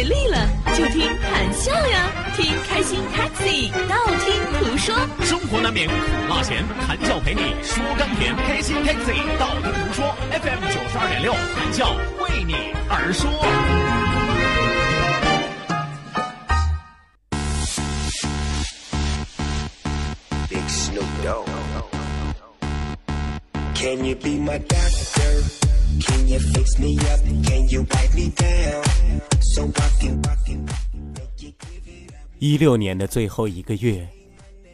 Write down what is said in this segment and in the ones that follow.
给力了，就听谈笑呀，听开心 Taxi，道听途说。生活难免苦辣咸，谈笑陪你说甘甜。开心 Taxi，道听途说，FM 九十二点六，谈笑为你而说。Big Snoop Dogg. Can you be my doctor? Can you fix me up? Can you wipe me down? 一六年的最后一个月，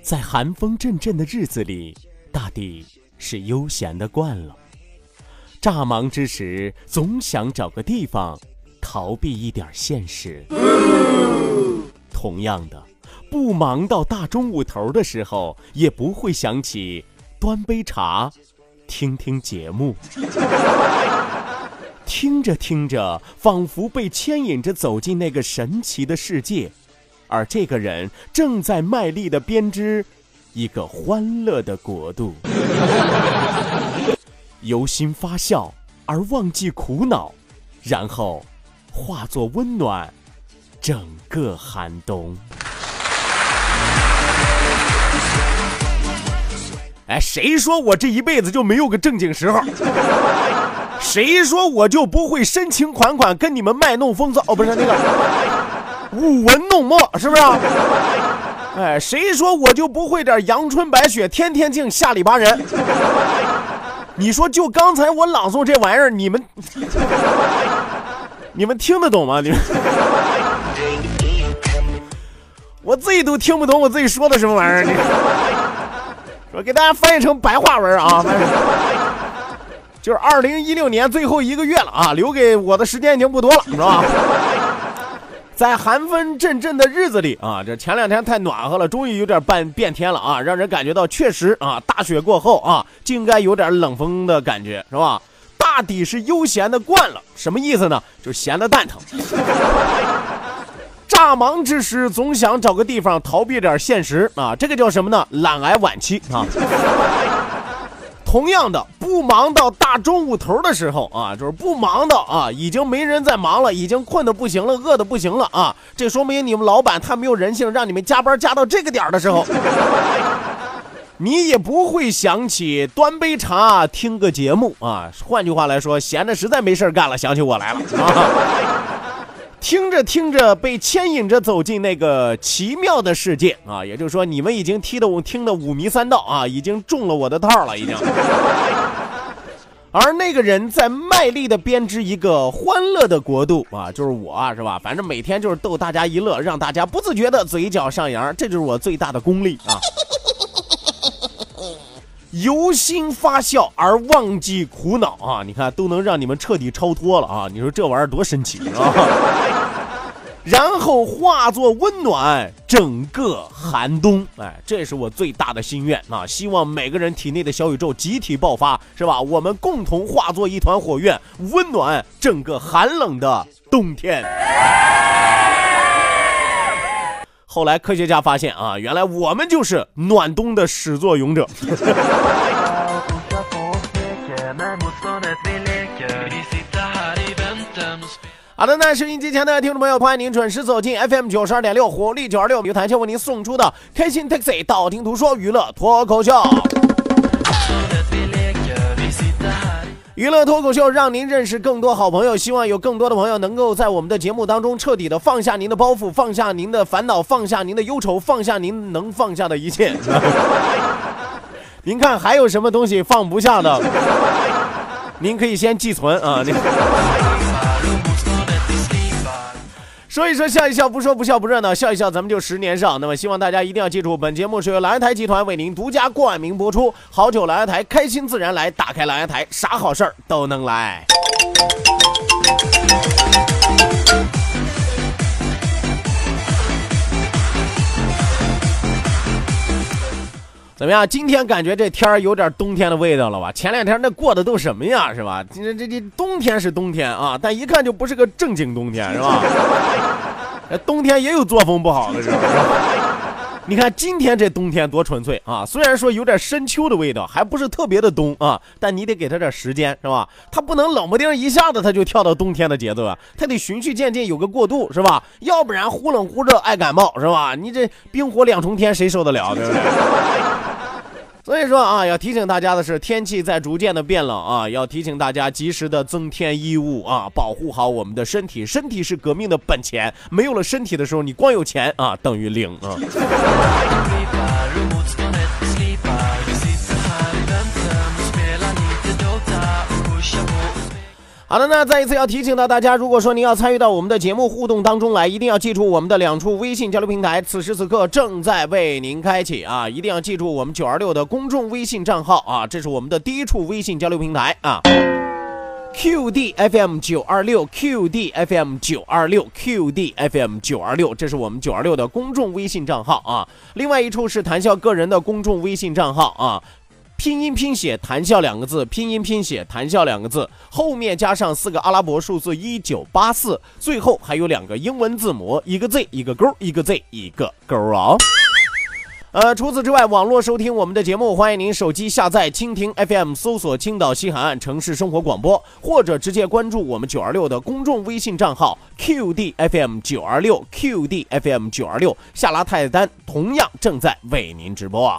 在寒风阵阵的日子里，大抵是悠闲的惯了。乍忙之时，总想找个地方逃避一点现实。同样的，不忙到大中午头的时候，也不会想起端杯茶，听听节目。听着听着，仿佛被牵引着走进那个神奇的世界，而这个人正在卖力的编织一个欢乐的国度。由心发笑而忘记苦恼，然后化作温暖，整个寒冬。哎，谁说我这一辈子就没有个正经时候？谁说我就不会深情款款跟你们卖弄风骚？哦，不是那个 舞文弄墨，是不是？哎，谁说我就不会点阳春白雪，天天净下里巴人？你说就刚才我朗诵这玩意儿，你们 你们听得懂吗？你们，我自己都听不懂我自己说的什么玩意儿。你我给大家翻译成白话文啊，就是二零一六年最后一个月了啊，留给我的时间已经不多了，是吧？在寒风阵阵的日子里啊，这前两天太暖和了，终于有点半变天了啊，让人感觉到确实啊，大雪过后啊，就应该有点冷风的感觉，是吧？大抵是悠闲的惯了，什么意思呢？就是闲的蛋疼。乍忙之时，总想找个地方逃避点现实啊，这个叫什么呢？懒癌晚期啊。同样的，不忙到大中午头的时候啊，就是不忙到啊，已经没人在忙了，已经困得不行了，饿得不行了啊。这说明你们老板太没有人性，让你们加班加到这个点的时候，你也不会想起端杯茶听个节目啊。换句话来说，闲的实在没事干了，想起我来了啊。听着听着，被牵引着走进那个奇妙的世界啊！也就是说，你们已经踢得我听得五迷三道啊，已经中了我的套了，已经。而那个人在卖力的编织一个欢乐的国度啊，就是我啊，是吧？反正每天就是逗大家一乐，让大家不自觉的嘴角上扬，这就是我最大的功力啊！由心发笑而忘记苦恼啊！你看，都能让你们彻底超脱了啊！你说这玩意儿多神奇啊！然后化作温暖整个寒冬，哎，这是我最大的心愿啊！希望每个人体内的小宇宙集体爆发，是吧？我们共同化作一团火焰，温暖整个寒冷的冬天。后来科学家发现啊，原来我们就是暖冬的始作俑者。好的，那收音机前的听众朋友，欢迎您准时走进 FM 九十二点六活力九二六，由台球为您送出的开心 Taxi，道听途说娱乐脱口秀。娱乐脱口秀让您认识更多好朋友，希望有更多的朋友能够在我们的节目当中彻底的放下您的包袱，放下您的烦恼，放下您的忧愁，放下您能放下的一切。您看还有什么东西放不下的？您可以先寄存啊。您说一说，笑一笑，不说不笑不热闹，笑一笑，咱们就十年少。那么，希望大家一定要记住，本节目是由蓝台集团为您独家冠名播出。好酒蓝台，开心自然来，打开蓝台，啥好事儿都能来。怎么样？今天感觉这天儿有点冬天的味道了吧？前两天那过的都什么呀？是吧？这这这冬天是冬天啊，但一看就不是个正经冬天，是吧？这冬天也有作风不好的时候。你看今天这冬天多纯粹啊！虽然说有点深秋的味道，还不是特别的冬啊，但你得给他点时间，是吧？他不能冷不丁一下子他就跳到冬天的节奏啊，他得循序渐进，有个过渡，是吧？要不然忽冷忽热爱感冒，是吧？你这冰火两重天谁受得了，对不对？所以说啊，要提醒大家的是，天气在逐渐的变冷啊，要提醒大家及时的增添衣物啊，保护好我们的身体，身体是革命的本钱，没有了身体的时候，你光有钱啊等于零啊。好的，那再一次要提醒到大家，如果说您要参与到我们的节目互动当中来，一定要记住我们的两处微信交流平台，此时此刻正在为您开启啊！一定要记住我们九二六的公众微信账号啊，这是我们的第一处微信交流平台啊。QDFM 九二六，QDFM 九二六，QDFM 九二六，这是我们九二六的公众微信账号啊。另外一处是谈笑个人的公众微信账号啊。拼音拼写“谈笑”两个字，拼音拼写“谈笑”两个字，后面加上四个阿拉伯数字一九八四，最后还有两个英文字母，一个 Z 一个勾，一个 Z 一个勾啊。呃，除此之外，网络收听我们的节目，欢迎您手机下载蜻蜓 FM，搜索青岛西海岸城市生活广播，或者直接关注我们九二六的公众微信账号 QDFM 九二六 QDFM 九二六，下拉菜单同样正在为您直播啊。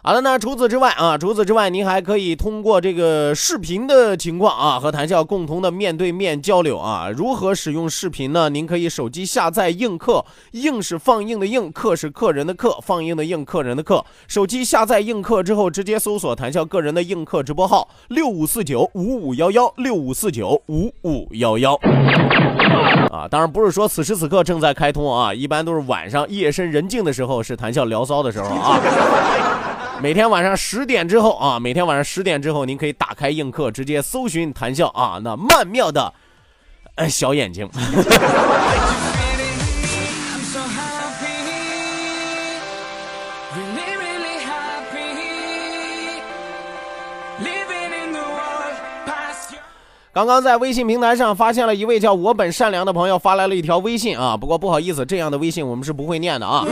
好了，那除此之外啊，除此之外，您还可以通过这个视频的情况啊，和谈笑共同的面对面交流啊。如何使用视频呢？您可以手机下载映客，映是放映的映，客是客人的客，放映的映，客人的客。手机下载映客之后，直接搜索谈笑个人的映客直播号六五四九五五幺幺六五四九五五幺幺。啊，当然不是说此时此刻正在开通啊，一般都是晚上夜深人静的时候，是谈笑聊骚的时候啊。每天晚上十点之后啊，每天晚上十点之后，您可以打开映客，直接搜寻谈笑啊，那曼妙的，小眼睛。刚刚在微信平台上发现了一位叫我本善良的朋友发来了一条微信啊，不过不好意思，这样的微信我们是不会念的。啊，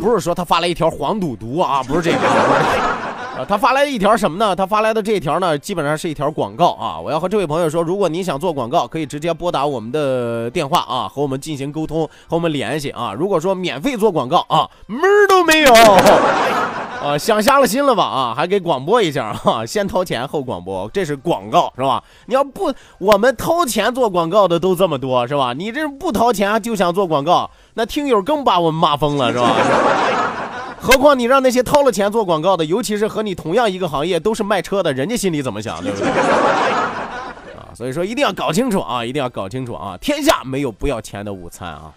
不是说他发了一条黄赌毒啊，不是这个。他发来一条什么呢？他发来的这一条呢，基本上是一条广告啊。我要和这位朋友说，如果你想做广告，可以直接拨打我们的电话啊，和我们进行沟通，和我们联系啊。如果说免费做广告啊，门儿都没有。啊，想瞎了心了吧？啊，还给广播一下哈，先掏钱后广播，这是广告是吧？你要不我们掏钱做广告的都这么多是吧？你这不掏钱就想做广告，那听友更把我们骂疯了是吧？何况你让那些掏了钱做广告的，尤其是和你同样一个行业都是卖车的，人家心里怎么想，对不对？啊，所以说一定要搞清楚啊，一定要搞清楚啊！天下没有不要钱的午餐啊！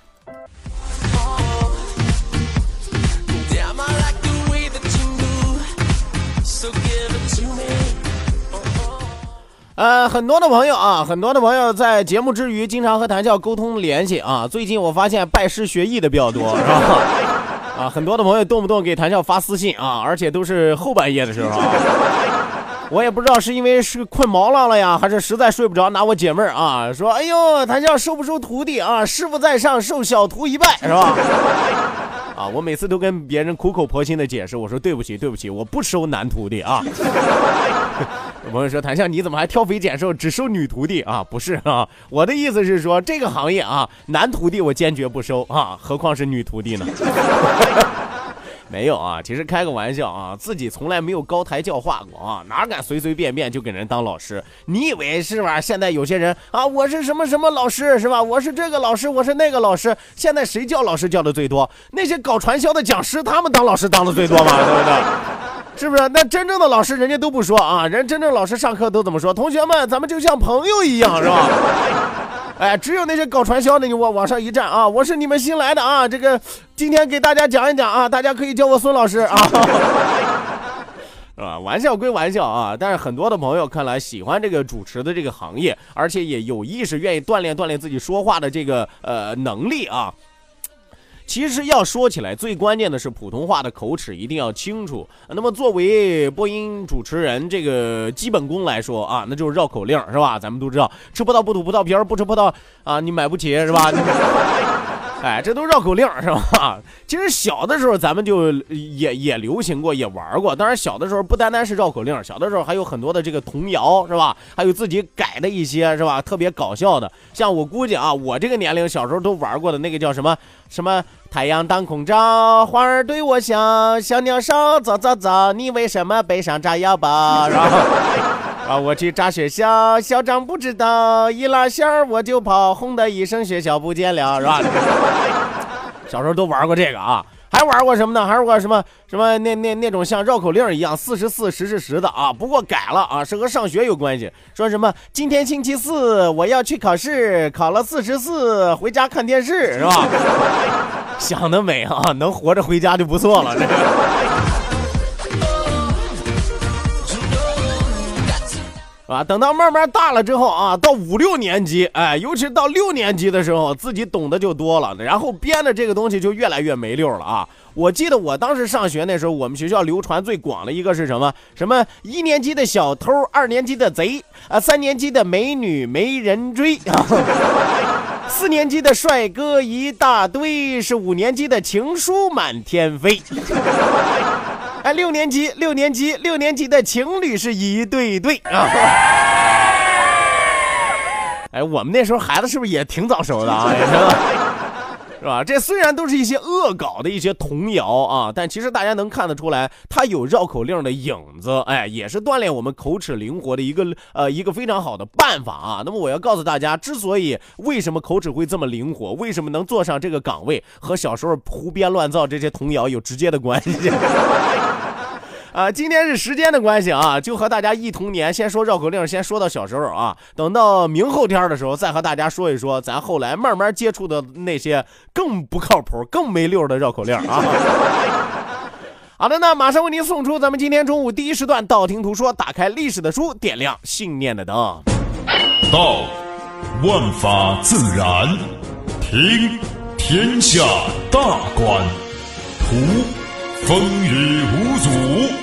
呃，很多的朋友啊，很多的朋友在节目之余经常和谭笑沟通联系啊。最近我发现拜师学艺的比较多，是吧？啊，很多的朋友动不动给谭笑发私信啊，而且都是后半夜的时候啊。我也不知道是因为是困毛了了呀，还是实在睡不着，拿我解闷啊，说：“哎呦，谭笑收不收徒弟啊？师傅在上，受小徒一拜，是吧？”啊，我每次都跟别人苦口婆心的解释，我说：“对不起，对不起，我不收男徒弟啊。”有朋友说：“谭笑，你怎么还挑肥拣瘦，只收女徒弟啊？”不是啊，我的意思是说，这个行业啊，男徒弟我坚决不收啊，何况是女徒弟呢？没有啊，其实开个玩笑啊，自己从来没有高台教化过啊，哪敢随随便便就给人当老师？你以为是吧？现在有些人啊，我是什么什么老师是吧？我是这个老师，我是那个老师。现在谁叫老师叫的最多？那些搞传销的讲师，他们当老师当的最多嘛，对不对？是不是？那真正的老师，人家都不说啊，人真正老师上课都怎么说？同学们，咱们就像朋友一样，是吧？哎，只有那些搞传销的，你往往上一站啊！我是你们新来的啊，这个今天给大家讲一讲啊，大家可以叫我孙老师啊。是 吧？玩笑归玩笑啊，但是很多的朋友看来喜欢这个主持的这个行业，而且也有意识愿意锻炼锻炼自己说话的这个呃能力啊。其实要说起来，最关键的是普通话的口齿一定要清楚。那么作为播音主持人这个基本功来说啊，那就是绕口令是吧？咱们都知道，吃葡萄不吐葡萄皮儿，不吃葡萄啊，你买不起是吧？哎，这都绕口令是吧？其实小的时候咱们就也也流行过，也玩过。当然小的时候不单单是绕口令，小的时候还有很多的这个童谣是吧？还有自己改的一些是吧？特别搞笑的。像我估计啊，我这个年龄小时候都玩过的那个叫什么什么太阳当空照，花儿对我笑，小鸟说早早早，你为什么背上炸药包？然后。我去炸学校，校长不知道，一拉线儿我就跑，轰的一声，学校不见了，是吧？小时候都玩过这个啊，还玩过什么呢？还玩过什么什么那那那种像绕口令一样，四十四十是十的啊，不过改了啊，是和上学有关系。说什么今天星期四，我要去考试，考了四十四，回家看电视，是吧？想得美啊，能活着回家就不错了。这 啊，等到慢慢大了之后啊，到五六年级，哎，尤其到六年级的时候，自己懂得就多了，然后编的这个东西就越来越没溜了啊。我记得我当时上学那时候，我们学校流传最广的一个是什么？什么一年级的小偷，二年级的贼，啊，三年级的美女没人追，四年级的帅哥一大堆，是五年级的情书满天飞。哎，六年级，六年级，六年级的情侣是一对对啊！哎，我们那时候孩子是不是也挺早熟的啊？是 是吧？这虽然都是一些恶搞的一些童谣啊，但其实大家能看得出来，它有绕口令的影子。哎，也是锻炼我们口齿灵活的一个呃一个非常好的办法啊。那么我要告诉大家，之所以为什么口齿会这么灵活，为什么能坐上这个岗位，和小时候胡编乱造这些童谣有直接的关系。啊，今天是时间的关系啊，就和大家忆童年，先说绕口令，先说到小时候啊，等到明后天的时候，再和大家说一说咱后来慢慢接触的那些更不靠谱、更没溜的绕口令啊。好的，那马上为您送出咱们今天中午第一时段《道听途说》，打开历史的书，点亮信念的灯。道，万法自然；听，天下大观；图，风雨无阻。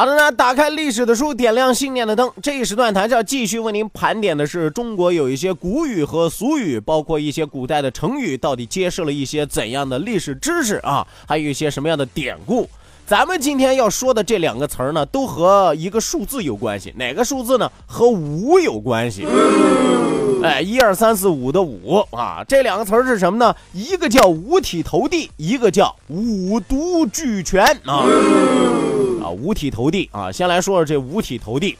好的呢，打开历史的书，点亮信念的灯。这一时段，谈笑继续为您盘点的是中国有一些古语和俗语，包括一些古代的成语，到底揭示了一些怎样的历史知识啊？还有一些什么样的典故？咱们今天要说的这两个词儿呢，都和一个数字有关系。哪个数字呢？和五有关系。哎，一二三四五的五啊，这两个词儿是什么呢？一个叫五体投地，一个叫五毒俱全啊。五体投地啊！先来说说这五体投地。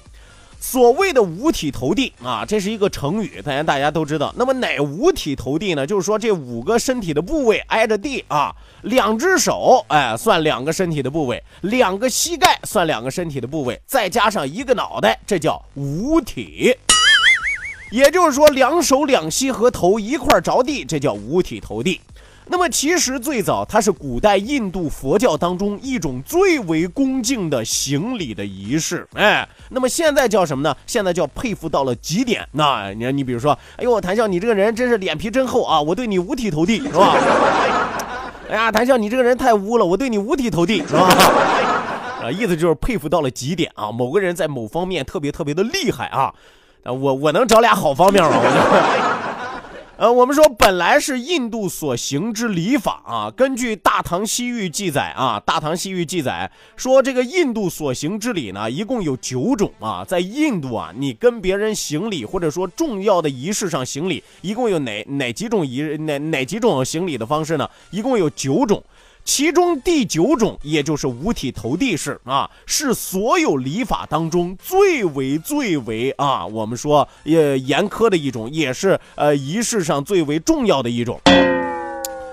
所谓的五体投地啊，这是一个成语，大家大家都知道。那么哪五体投地呢？就是说这五个身体的部位挨着地啊，两只手哎算两个身体的部位，两个膝盖算两个身体的部位，再加上一个脑袋，这叫五体。也就是说，两手两膝和头一块着地，这叫五体投地。那么其实最早它是古代印度佛教当中一种最为恭敬的行礼的仪式，哎，那么现在叫什么呢？现在叫佩服到了极点。那你看，你比如说，哎呦，谭笑，你这个人真是脸皮真厚啊，我对你五体投地，是吧？哎呀，谭笑，你这个人太污了，我对你五体投地，是吧？啊，意思就是佩服到了极点啊，某个人在某方面特别特别的厉害啊，啊，我我能找俩好方面吗？我就。呃，我们说本来是印度所行之礼法啊，根据《大唐西域》记载啊，《大唐西域》记载说这个印度所行之礼呢，一共有九种啊。在印度啊，你跟别人行礼或者说重要的仪式上行礼，一共有哪哪几种仪哪哪几种行礼的方式呢？一共有九种。其中第九种，也就是五体投地式啊，是所有礼法当中最为最为啊，我们说也严苛的一种，也是呃仪式上最为重要的一种，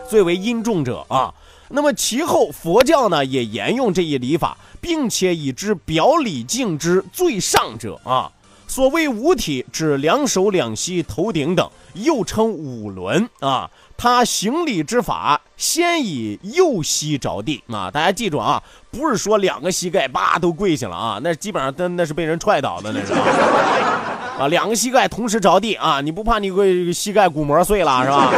最为殷重者啊。那么其后佛教呢也沿用这一礼法，并且以之表礼敬之最上者啊。所谓五体，指两手两膝头顶等，又称五轮啊。他行礼之法，先以右膝着地啊！大家记住啊，不是说两个膝盖叭都跪下了啊，那基本上那那是被人踹倒的那是啊，两个膝盖同时着地啊，你不怕你个膝盖骨膜碎了是吧？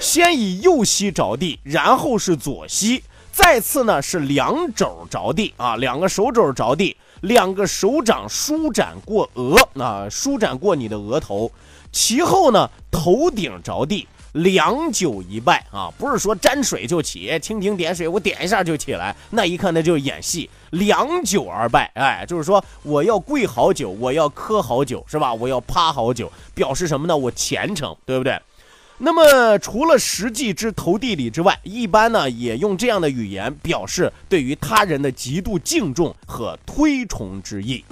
先以右膝着地，然后是左膝，再次呢是两肘着地啊，两个手肘着地，两个手掌舒展过额啊，舒展过你的额头，其后呢头顶着地。两酒一拜啊，不是说沾水就起，蜻蜓点水，我点一下就起来，那一看那就是演戏。两酒而拜，哎，就是说我要跪好久，我要磕好久，是吧？我要趴好久，表示什么呢？我虔诚，对不对？那么除了实际之投地礼之外，一般呢也用这样的语言表示对于他人的极度敬重和推崇之意。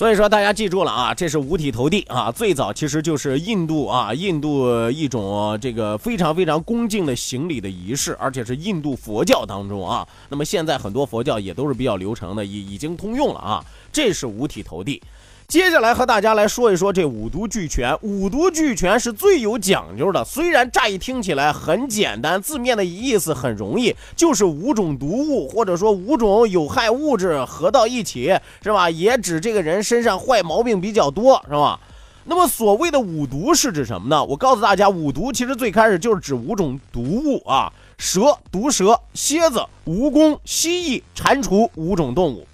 所以说，大家记住了啊，这是五体投地啊。最早其实就是印度啊，印度一种这个非常非常恭敬的行礼的仪式，而且是印度佛教当中啊。那么现在很多佛教也都是比较流程的，已已经通用了啊。这是五体投地。接下来和大家来说一说这五毒俱全。五毒俱全是最有讲究的，虽然乍一听起来很简单，字面的意思很容易，就是五种毒物或者说五种有害物质合到一起，是吧？也指这个人身上坏毛病比较多，是吧？那么所谓的五毒是指什么呢？我告诉大家，五毒其实最开始就是指五种毒物啊，蛇、毒蛇、蝎子、蜈蚣、蜥蜴、蟾蜍五种动物。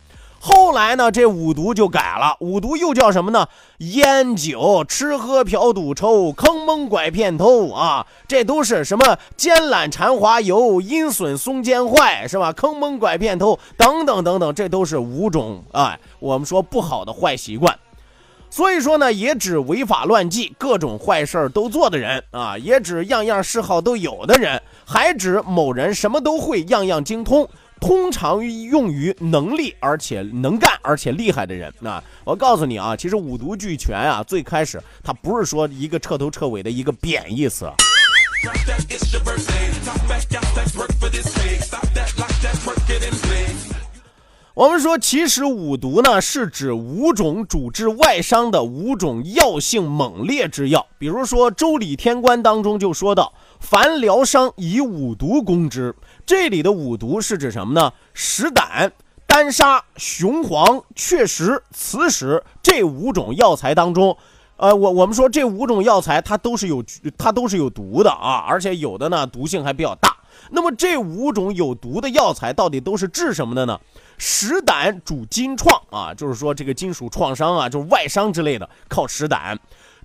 后来呢，这五毒就改了，五毒又叫什么呢？烟酒、吃喝嫖赌抽、坑蒙拐骗偷啊，这都是什么？奸懒馋滑油、阴损松奸坏，是吧？坑蒙拐骗偷等等等等，这都是五种啊，我们说不好的坏习惯。所以说呢，也指违法乱纪、各种坏事都做的人啊，也指样样嗜好都有的人，还指某人什么都会，样样精通。通常用于能力而且能干而且厉害的人。那我告诉你啊，其实五毒俱全啊，最开始它不是说一个彻头彻尾的一个贬义词。我们说，其实五毒呢，是指五种主治外伤的五种药性猛烈之药。比如说《周礼天官》当中就说到：“凡疗伤，以五毒攻之。”这里的五毒是指什么呢？石胆、丹砂、雄黄、雀石、磁石这五种药材当中，呃，我我们说这五种药材它都是有它都是有毒的啊，而且有的呢毒性还比较大。那么这五种有毒的药材到底都是治什么的呢？石胆主金创啊，就是说这个金属创伤啊，就是外伤之类的，靠石胆。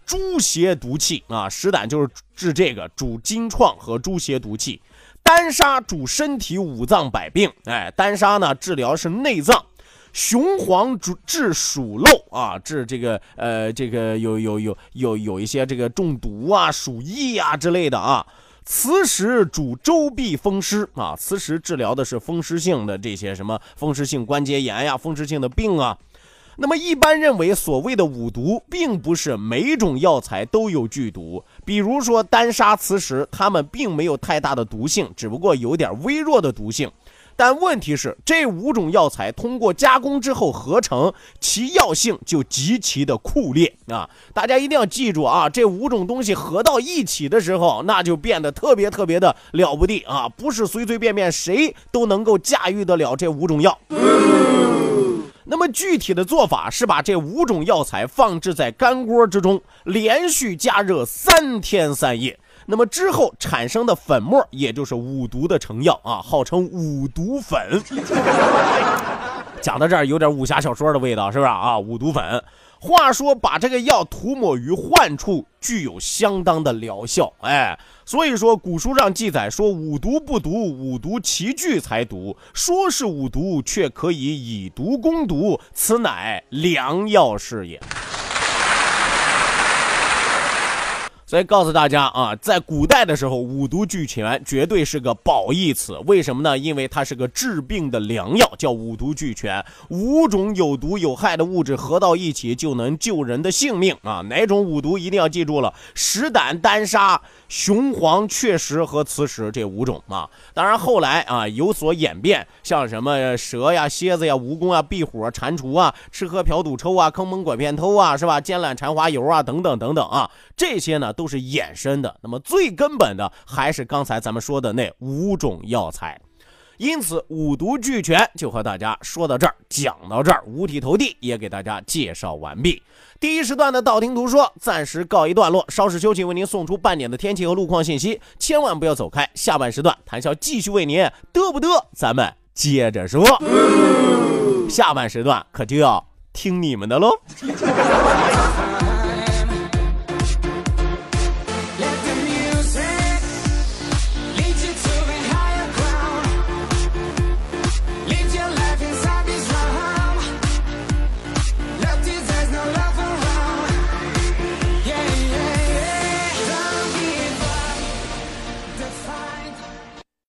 猪邪毒气啊，石胆就是治这个主金创和猪邪毒气。丹砂主身体五脏百病，哎，丹砂呢治疗是内脏，雄黄主治鼠漏啊，治这个呃这个有有有有有一些这个中毒啊、鼠疫啊之类的啊。磁石主周痹风湿啊，磁石治疗的是风湿性的这些什么风湿性关节炎呀、风湿性的病啊。那么一般认为，所谓的五毒，并不是每种药材都有剧毒。比如说丹砂、磁石，它们并没有太大的毒性，只不过有点微弱的毒性。但问题是，这五种药材通过加工之后合成，其药性就极其的酷烈啊！大家一定要记住啊，这五种东西合到一起的时候，那就变得特别特别的了不地啊！不是随随便便谁都能够驾驭得了这五种药。那么具体的做法是把这五种药材放置在干锅之中，连续加热三天三夜。那么之后产生的粉末，也就是五毒的成药啊，号称五毒粉。讲到这儿有点武侠小说的味道，是不是啊？五毒粉。话说，把这个药涂抹于患处，具有相当的疗效。哎，所以说古书上记载说，五毒不毒，五毒齐聚才毒。说是五毒，却可以以毒攻毒，此乃良药是也。所以告诉大家啊，在古代的时候，五毒俱全，绝对是个褒义词。为什么呢？因为它是个治病的良药，叫五毒俱全。五种有毒有害的物质合到一起，就能救人的性命啊！哪种五毒一定要记住了：石胆、丹砂、雄黄、雀石和磁石这五种啊。当然后来啊有所演变，像什么蛇呀、蝎子呀、蜈蚣啊、壁虎啊、蟾蜍啊、吃喝嫖赌抽啊、坑蒙拐骗偷啊，是吧？尖缆缠花油啊，等等等等啊，这些呢。都是衍生的，那么最根本的还是刚才咱们说的那五种药材，因此五毒俱全就和大家说到这儿，讲到这儿，五体投地也给大家介绍完毕。第一时段的道听途说暂时告一段落，稍事休息，为您送出半点的天气和路况信息，千万不要走开。下半时段谈笑继续为您嘚不嘚，咱们接着说。下半时段可就要听你们的喽。